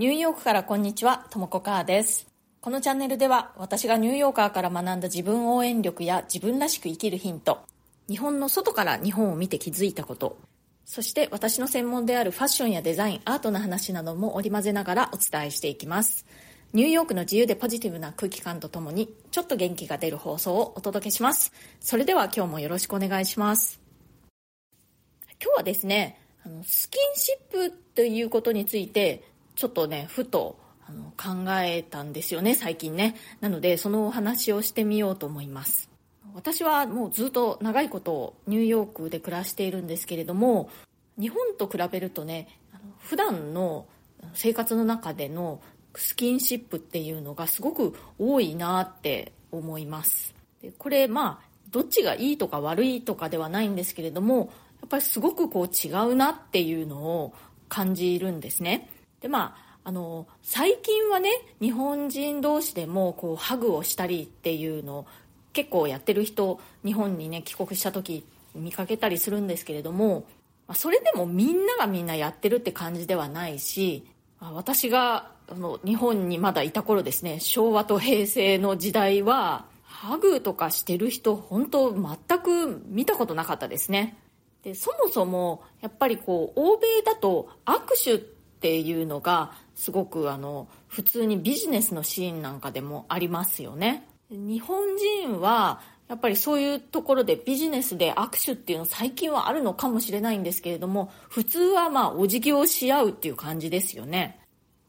ニューヨークからこんにちは、ともこかーです。このチャンネルでは私がニューヨーカーから学んだ自分応援力や自分らしく生きるヒント、日本の外から日本を見て気づいたこと、そして私の専門であるファッションやデザイン、アートの話なども織り交ぜながらお伝えしていきます。ニューヨークの自由でポジティブな空気感とともにちょっと元気が出る放送をお届けします。それでは今日もよろしくお願いします。今日はですね、あのスキンシップということについてちょっとね、ふとあの考えたんですよね、最近ね。なので、そのお話をしてみようと思います。私はもうずっと長いことニューヨークで暮らしているんですけれども、日本と比べるとね、普段の生活の中でのスキンシップっていうのがすごく多いなって思います。でこれまあ、どっちがいいとか悪いとかではないんですけれども、やっぱりすごくこう違うなっていうのを感じるんですね。でまああの最近はね日本人同士でもこうハグをしたりっていうのを結構やってる人日本にね帰国した時見かけたりするんですけれどもそれでもみんながみんなやってるって感じではないし私があの日本にまだいた頃ですね昭和と平成の時代はハグとかしてる人本当全く見たことなかったですね。でそもそもやっぱりこう欧米だと握手ってていうのがすごくあの普通にビジネスのシーンなんかでもありますよね。日本人はやっぱりそういうところでビジネスで握手っていうの最近はあるのかもしれないんですけれども普通はまあお辞儀をし合うっていう感じですよね。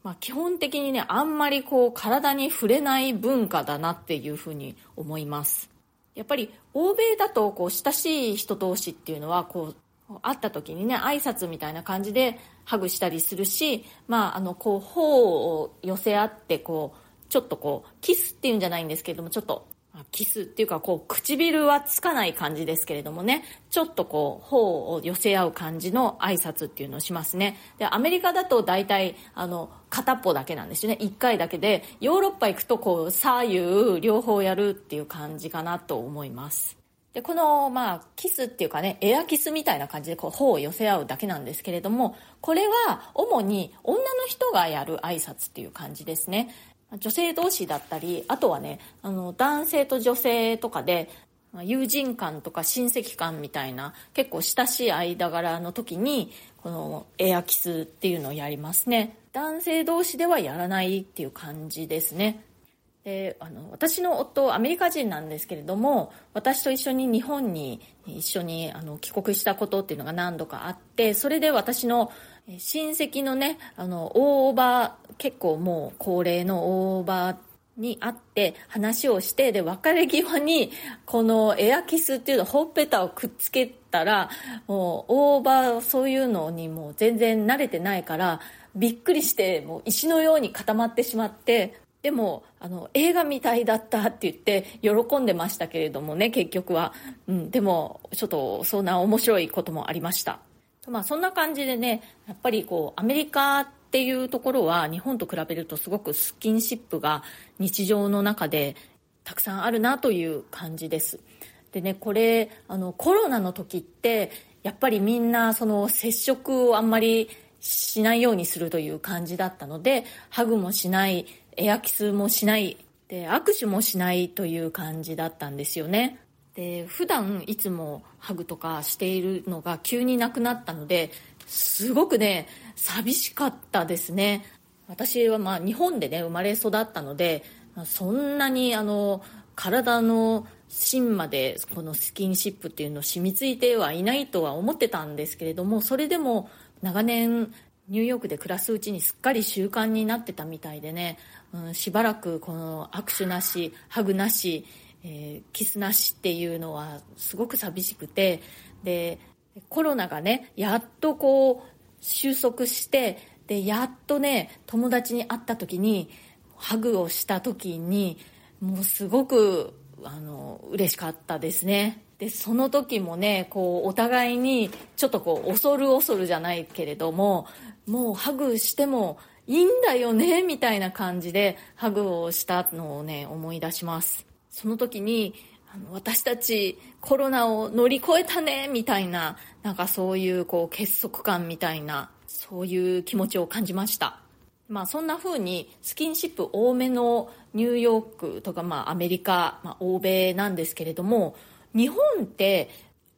まあ、基本的にねあんまりこう体に触れない文化だなっていうふうに思います。やっぱり欧米だとこう親しい人同士っていうのはこう会った時にね挨拶みたいな感じでハグしたりするし、まあ、あのこう頬を寄せ合ってこうちょっとこうキスっていうんじゃないんですけれどもちょっとキスっていうかこう唇はつかない感じですけれどもねちょっとこう頬を寄せ合う感じの挨拶っていうのをしますね。でアメリカだと大体あの片っぽだけなんですよね。1回だけでヨーロッパ行くとこう左右両方やるっていう感じかなと思います。で、この、まあ、キスっていうかね、エアキスみたいな感じで、こう、頬を寄せ合うだけなんですけれども、これは、主に女の人がやる挨拶っていう感じですね。女性同士だったり、あとはね、あの、男性と女性とかで、友人間とか親戚間みたいな、結構親しい間柄の時に、このエアキスっていうのをやりますね。男性同士ではやらないっていう感じですね。であの私の夫アメリカ人なんですけれども私と一緒に日本に一緒にあの帰国したことっていうのが何度かあってそれで私の親戚のねあの大ー結構もう高齢の大ーに会って話をしてで別れ際にこのエアキスっていうのほっぺたをくっつけたらもう大ーそういうのにもう全然慣れてないからびっくりしてもう石のように固まってしまってでもあの映画みたいだったって言って喜んでましたけれどもね結局は、うん、でもちょっとそんな面白いこともありました。まあそんな感じでねやっぱりこうアメリカっていうところは日本と比べるとすごくスキンシップが日常の中でたくさんあるなという感じです。でねこれあのコロナの時ってやっぱりみんなその接触をあんまりしないようにするという感じだったのでハグもしないエアキスもしないで握手もしないという感じだったんですよね。で普段いつもハグとかしているのが急になくなったのですごくね寂しかったですね。私はまあ日本でね生まれ育ったのでそんなにあの体の芯までこのスキンシップっていうのを染みついてはいないとは思ってたんですけれどもそれでも長年ニューヨークで暮らすうちにすっかり習慣になってたみたいでね、うん、しばらくこの握手なしハグなし、えー、キスなしっていうのはすごく寂しくて。でコロナがねやっとこう収束してでやっとね友達に会った時にハグをした時にもうすごくあの嬉しかったですね。でその時もねこうお互いにちょっとこう恐る恐るじゃないけれどももうハグしてもいいんだよねみたいな感じでハグをしたのをね思い出します。その時にあの私たちコロナを乗り越えたねみたいななんかそういうこう結束感みたいなそういう気持ちを感じました。まあ、そんな風にスキンシップ多めのニューヨークとか、まあ、アメリカ、まあ、欧米なんですけれども日本って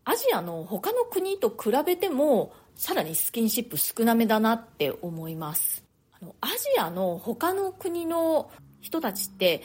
アジアの他の国と比べてもさらにスキンシップ少なめだなって思います。あのアジアの他の国の人たちって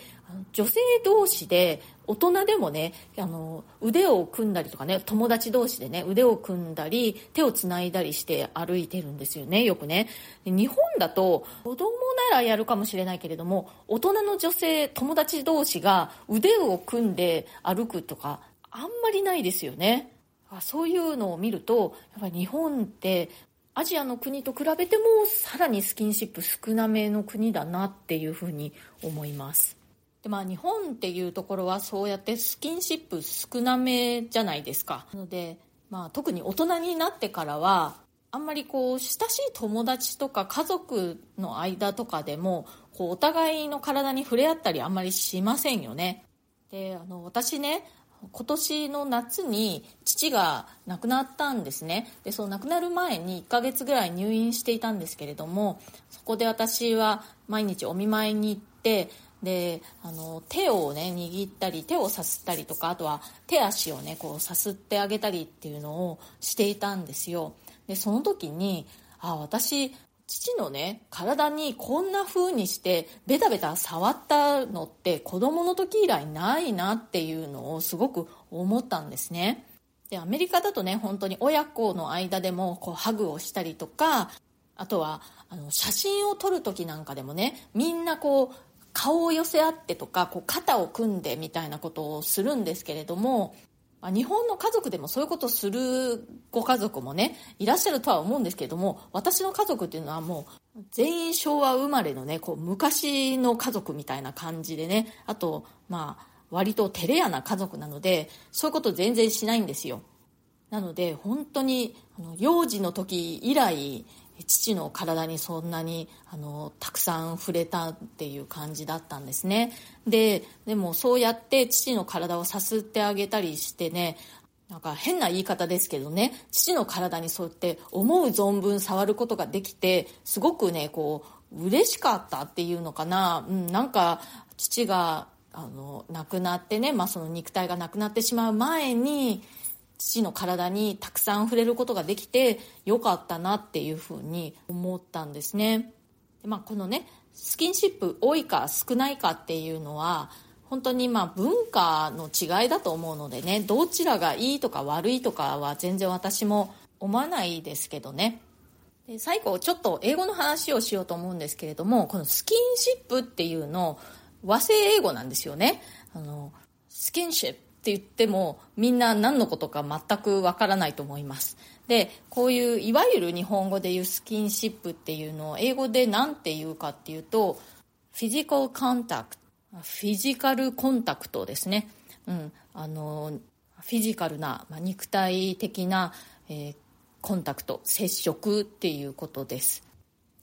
女性同士で大人でもねあの腕を組んだりとかね友達同士でね腕を組んだり手をつないだりして歩いてるんですよねよくね。日本だと子供ならやるかもしれないけれども大人の女性友達同士が腕を組んで歩くとかあんまりないですよね。あそういうのを見るとやっぱり日本ってアジアの国と比べてもさらにスキンシップ少なめの国だなっていうふうに思います。でまあ日本っていうところはそうやってスキンシップ少なめじゃないですか。なので、まあ、特に大人になってからはあんまりこう親しい友達とか家族の間とかでもこうお互いの体に触れ合ったりあんまりしませんよね。であの私ね今年の夏に父が亡くなったんですね。でそう亡くなる前に1ヶ月ぐらい入院していたんですけれどもそこで私は毎日お見舞いに行ってであの手をね握ったり手をさすったりとかあとは手足をねこうさすってあげたりっていうのをしていたんですよ。でその時にあ私父のね体にこんな風にしてベタベタ触ったのって子供の時以来ないなっていうのをすごく思ったんですね。でアメリカだとね本当に親子の間でもこうハグをしたりとかあとはあの写真を撮る時なんかでもねみんなこう顔を寄せ合ってとかこう肩を組んでみたいなことをするんですけれどもま日本の家族でもそういうことをするご家族もねいらっしゃるとは思うんですけれども私の家族っていうのはもう全員昭和生まれのねこう昔の家族みたいな感じでねあとまあ割と照れ屋な家族なのでそういうこと全然しないんですよ。なので本当にあの幼児の時以来父の体にそんなにあのたくさん触れたっていう感じだったんですね。ででもそうやって父の体をさすってあげたりしてねなんか変な言い方ですけどね父の体にそうやって思う存分触ることができてすごくねこう嬉しかったっていうのかな、うん、なんか父があの亡くなってね、まあ、その肉体がなくなってしまう前に父の体にたくさん触れることができてよかったなっていうふうに思ったんですね。まあ、このねスキンシップ多いか少ないかっていうのは本当にまあ文化の違いだと思うのでねどちらがいいとか悪いとかは全然私も思わないですけどね。で最後ちょっと英語の話をしようと思うんですけれどもこのスキンシップっていうの和製英語なんですよね。あのスキンシップ。って言ってもみんな何のことか全くわからないと思います。でこういういわゆる日本語で言うスキンシップっていうのを英語で何て言うかっていうとフィジカルコンタクトフィジカルコンタクトですね、うん、あのフィジカルな、まあ、肉体的な、えー、コンタクト接触っていうことです。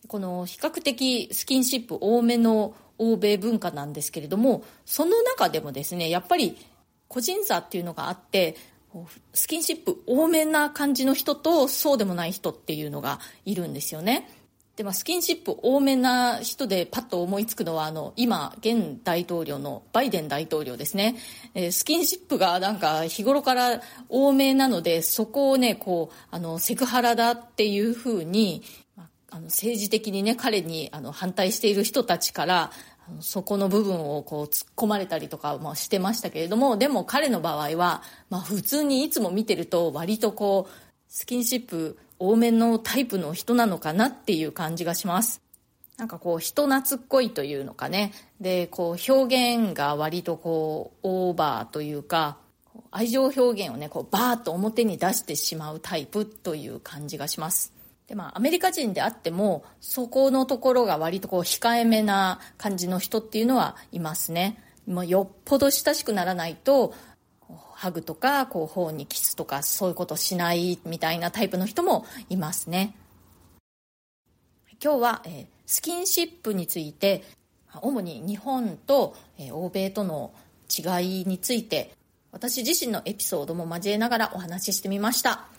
この比較的スキンシップ多めの欧米文化なんですけれどもその中でもですねやっぱり個人差っていうのがあってスキンシップ多めな感じの人とそうでもない人っていうのがいるんですよね。で、まあ、スキンシップ多めな人でパッと思いつくのはあの今現大統領のバイデン大統領ですね、えー、スキンシップがなんか日頃から多めなのでそこをねこうあのセクハラだっていうふうにあの政治的にね彼にあの反対している人たちからそこの部分をこう突っ込まれたりとかもしてましたけれどもでも彼の場合は、まあ、普通にいつも見てると割とこうスキンシップ多めのタイプの人なのかなっていう感じがします。なんかこう人懐っこいというのかね。でこう表現が割とこうオーバーというか愛情表現をねこうバーッと表に出してしまうタイプという感じがします。でまあ、アメリカ人であってもそこのところが割とこう控えめな感じの人っていうのはいますね。もうよっぽど親しくならないとハグとかこう頬にキスとかそういうことしないみたいなタイプの人もいますね。今日は、え、スキンシップについて主に日本と、え、欧米との違いについて私自身のエピソードも交えながらお話ししてみました。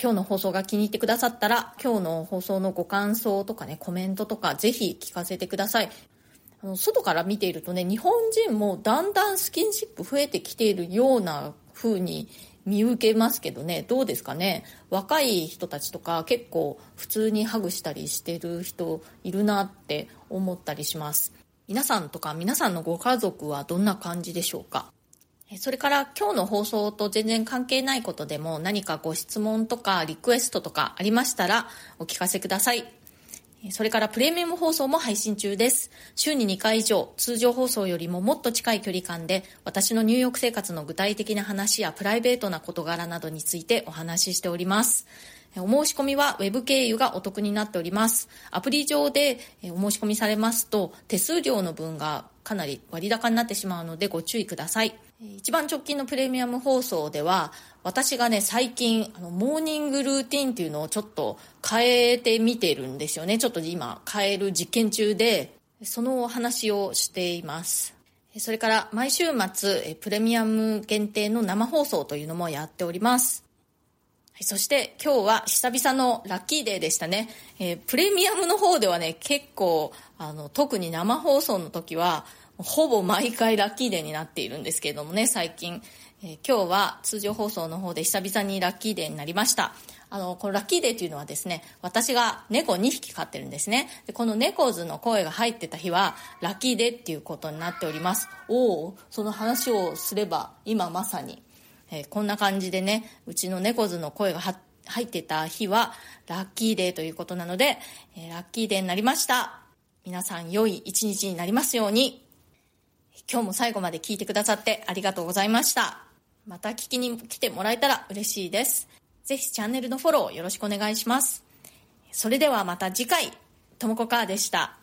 今日の放送が気に入ってくださったら今日の放送のご感想とかねコメントとかぜひ聞かせてください。あの外から見ているとね日本人もだんだんスキンシップ増えてきているような風に見受けますけどねどうですかね？若い人たちとか結構普通にハグしたりしてる人いるなって思ったりします。皆さんとか皆さんのご家族はどんな感じでしょうか？それから今日の放送と全然関係ないことでも何かご質問とかリクエストとかありましたらお聞かせください。それからプレミアム放送も配信中です。週に2回以上、通常放送よりももっと近い距離感で、私のニューヨーク生活の具体的な話やプライベートな事柄などについてお話ししております。お申し込みは Web 経由がお得になっております。アプリ上でお申し込みされますと、手数料の分がかなり割高になってしまうのでご注意ください。一番直近のプレミアム放送では私がね最近あのモーニングルーティンっていうのをちょっと変えてみてるんですよね。ちょっと今変える実験中でそのお話をしています。それから毎週末プレミアム限定の生放送というのもやっております。そして今日は久々のラッキーデーでしたね。えー、プレミアムの方ではね、結構、あの、特に生放送の時は、ほぼ毎回ラッキーデーになっているんですけれどもね、最近。えー、今日は通常放送の方で久々にラッキーデーになりました。あの、このラッキーデーというのはですね、私が猫2匹飼ってるんですね。でこの猫ズの声が入ってた日は、ラッキーデーっていうことになっております。おお、その話をすれば、今まさに、えー、こんな感じでね、うちの猫ズの声が入ってた日は、ラッキーデーということなので、えー、ラッキーデーになりました。皆さん良い一日になりますように。今日も最後まで聞いてくださってありがとうございました。また聞きに来てもらえたら嬉しいです。ぜひチャンネルのフォローよろしくお願いします。それではまた次回、ともこかーでした。